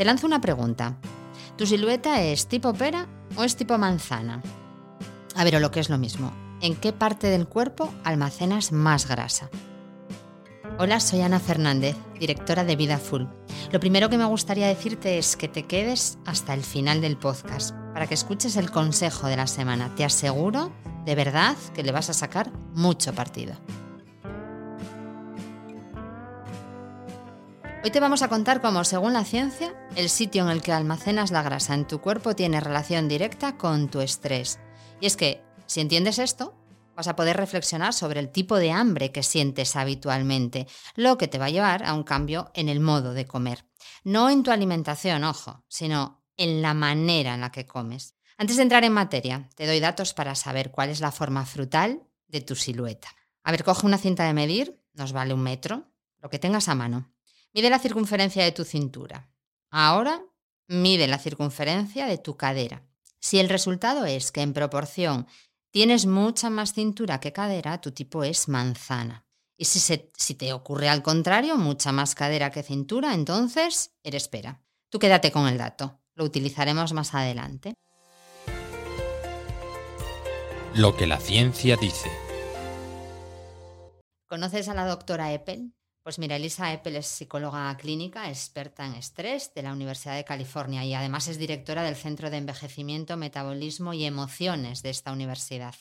Te lanzo una pregunta. ¿Tu silueta es tipo pera o es tipo manzana? A ver, o lo que es lo mismo, ¿en qué parte del cuerpo almacenas más grasa? Hola, soy Ana Fernández, directora de Vida Full. Lo primero que me gustaría decirte es que te quedes hasta el final del podcast para que escuches el consejo de la semana. Te aseguro, de verdad, que le vas a sacar mucho partido. Hoy te vamos a contar cómo, según la ciencia, el sitio en el que almacenas la grasa en tu cuerpo tiene relación directa con tu estrés. Y es que, si entiendes esto, vas a poder reflexionar sobre el tipo de hambre que sientes habitualmente, lo que te va a llevar a un cambio en el modo de comer. No en tu alimentación, ojo, sino en la manera en la que comes. Antes de entrar en materia, te doy datos para saber cuál es la forma frutal de tu silueta. A ver, coge una cinta de medir, nos vale un metro, lo que tengas a mano. Mide la circunferencia de tu cintura. Ahora mide la circunferencia de tu cadera. Si el resultado es que en proporción tienes mucha más cintura que cadera, tu tipo es manzana. Y si, si te ocurre al contrario, mucha más cadera que cintura, entonces eres pera. Tú quédate con el dato, lo utilizaremos más adelante. Lo que la ciencia dice. ¿Conoces a la doctora Eppel? Pues mira, Elisa Eppel es psicóloga clínica, experta en estrés de la Universidad de California y además es directora del Centro de Envejecimiento, Metabolismo y Emociones de esta universidad.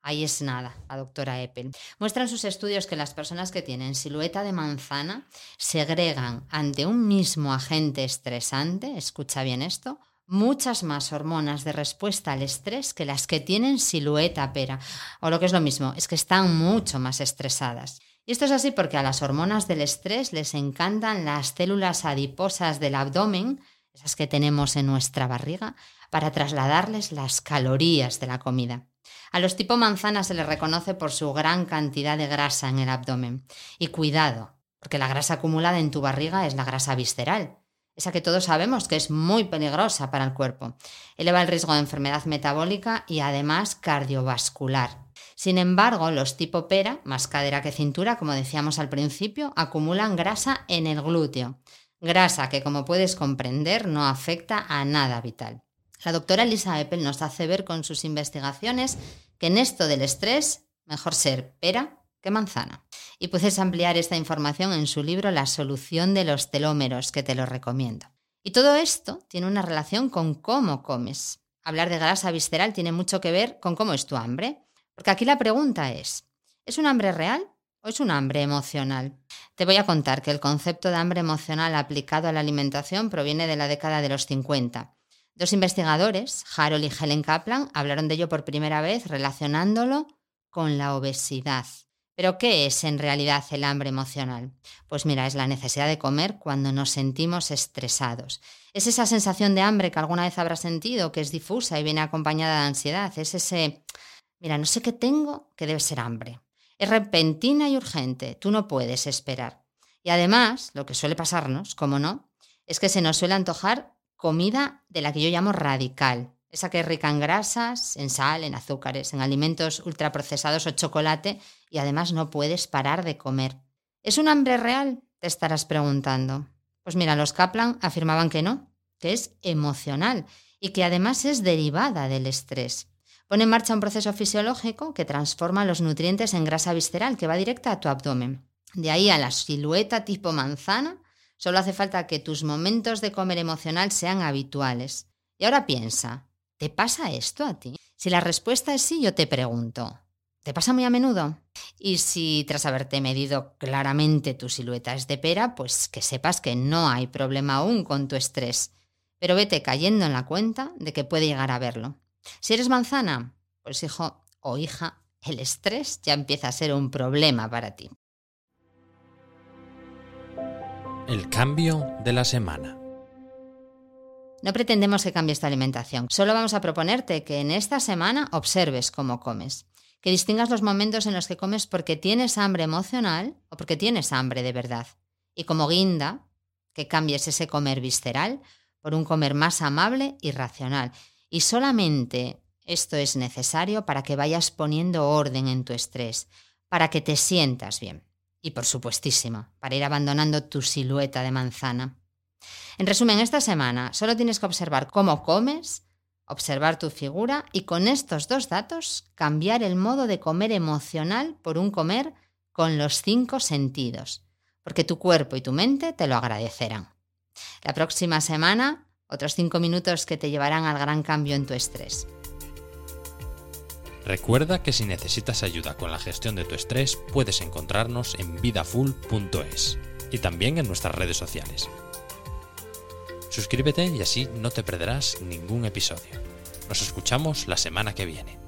Ahí es nada, la doctora Eppel. Muestran sus estudios que las personas que tienen silueta de manzana segregan ante un mismo agente estresante, escucha bien esto, muchas más hormonas de respuesta al estrés que las que tienen silueta pera. O lo que es lo mismo, es que están mucho más estresadas. Y esto es así porque a las hormonas del estrés les encantan las células adiposas del abdomen, esas que tenemos en nuestra barriga, para trasladarles las calorías de la comida. A los tipo manzana se les reconoce por su gran cantidad de grasa en el abdomen. Y cuidado, porque la grasa acumulada en tu barriga es la grasa visceral, esa que todos sabemos que es muy peligrosa para el cuerpo. Eleva el riesgo de enfermedad metabólica y además cardiovascular. Sin embargo, los tipo pera, más cadera que cintura, como decíamos al principio, acumulan grasa en el glúteo. Grasa que, como puedes comprender, no afecta a nada vital. La doctora Lisa Eppel nos hace ver con sus investigaciones que en esto del estrés, mejor ser pera que manzana. Y puedes ampliar esta información en su libro La solución de los telómeros, que te lo recomiendo. Y todo esto tiene una relación con cómo comes. Hablar de grasa visceral tiene mucho que ver con cómo es tu hambre. Porque aquí la pregunta es, ¿es un hambre real o es un hambre emocional? Te voy a contar que el concepto de hambre emocional aplicado a la alimentación proviene de la década de los 50. Dos investigadores, Harold y Helen Kaplan, hablaron de ello por primera vez relacionándolo con la obesidad. Pero ¿qué es en realidad el hambre emocional? Pues mira, es la necesidad de comer cuando nos sentimos estresados. Es esa sensación de hambre que alguna vez habrás sentido, que es difusa y viene acompañada de ansiedad. Es ese Mira, no sé qué tengo, que debe ser hambre. Es repentina y urgente, tú no puedes esperar. Y además, lo que suele pasarnos, como no, es que se nos suele antojar comida de la que yo llamo radical, esa que es rica en grasas, en sal, en azúcares, en alimentos ultraprocesados o chocolate, y además no puedes parar de comer. ¿Es un hambre real? Te estarás preguntando. Pues mira, los Kaplan afirmaban que no, que es emocional y que además es derivada del estrés. Pone en marcha un proceso fisiológico que transforma los nutrientes en grasa visceral que va directa a tu abdomen. De ahí a la silueta tipo manzana, solo hace falta que tus momentos de comer emocional sean habituales. Y ahora piensa, ¿te pasa esto a ti? Si la respuesta es sí, yo te pregunto, ¿te pasa muy a menudo? Y si tras haberte medido claramente tu silueta es de pera, pues que sepas que no hay problema aún con tu estrés. Pero vete cayendo en la cuenta de que puede llegar a verlo. Si eres manzana, pues hijo o hija, el estrés ya empieza a ser un problema para ti. El cambio de la semana. No pretendemos que cambies tu alimentación, solo vamos a proponerte que en esta semana observes cómo comes, que distingas los momentos en los que comes porque tienes hambre emocional o porque tienes hambre de verdad. Y como guinda, que cambies ese comer visceral por un comer más amable y racional, y solamente esto es necesario para que vayas poniendo orden en tu estrés, para que te sientas bien. Y por supuestísimo, para ir abandonando tu silueta de manzana. En resumen, esta semana solo tienes que observar cómo comes, observar tu figura y con estos dos datos cambiar el modo de comer emocional por un comer con los cinco sentidos, porque tu cuerpo y tu mente te lo agradecerán. La próxima semana, otros cinco minutos que te llevarán al gran cambio en tu estrés. Recuerda que si necesitas ayuda con la gestión de tu estrés, puedes encontrarnos en vidafull.es y también en nuestras redes sociales. Suscríbete y así no te perderás ningún episodio. Nos escuchamos la semana que viene.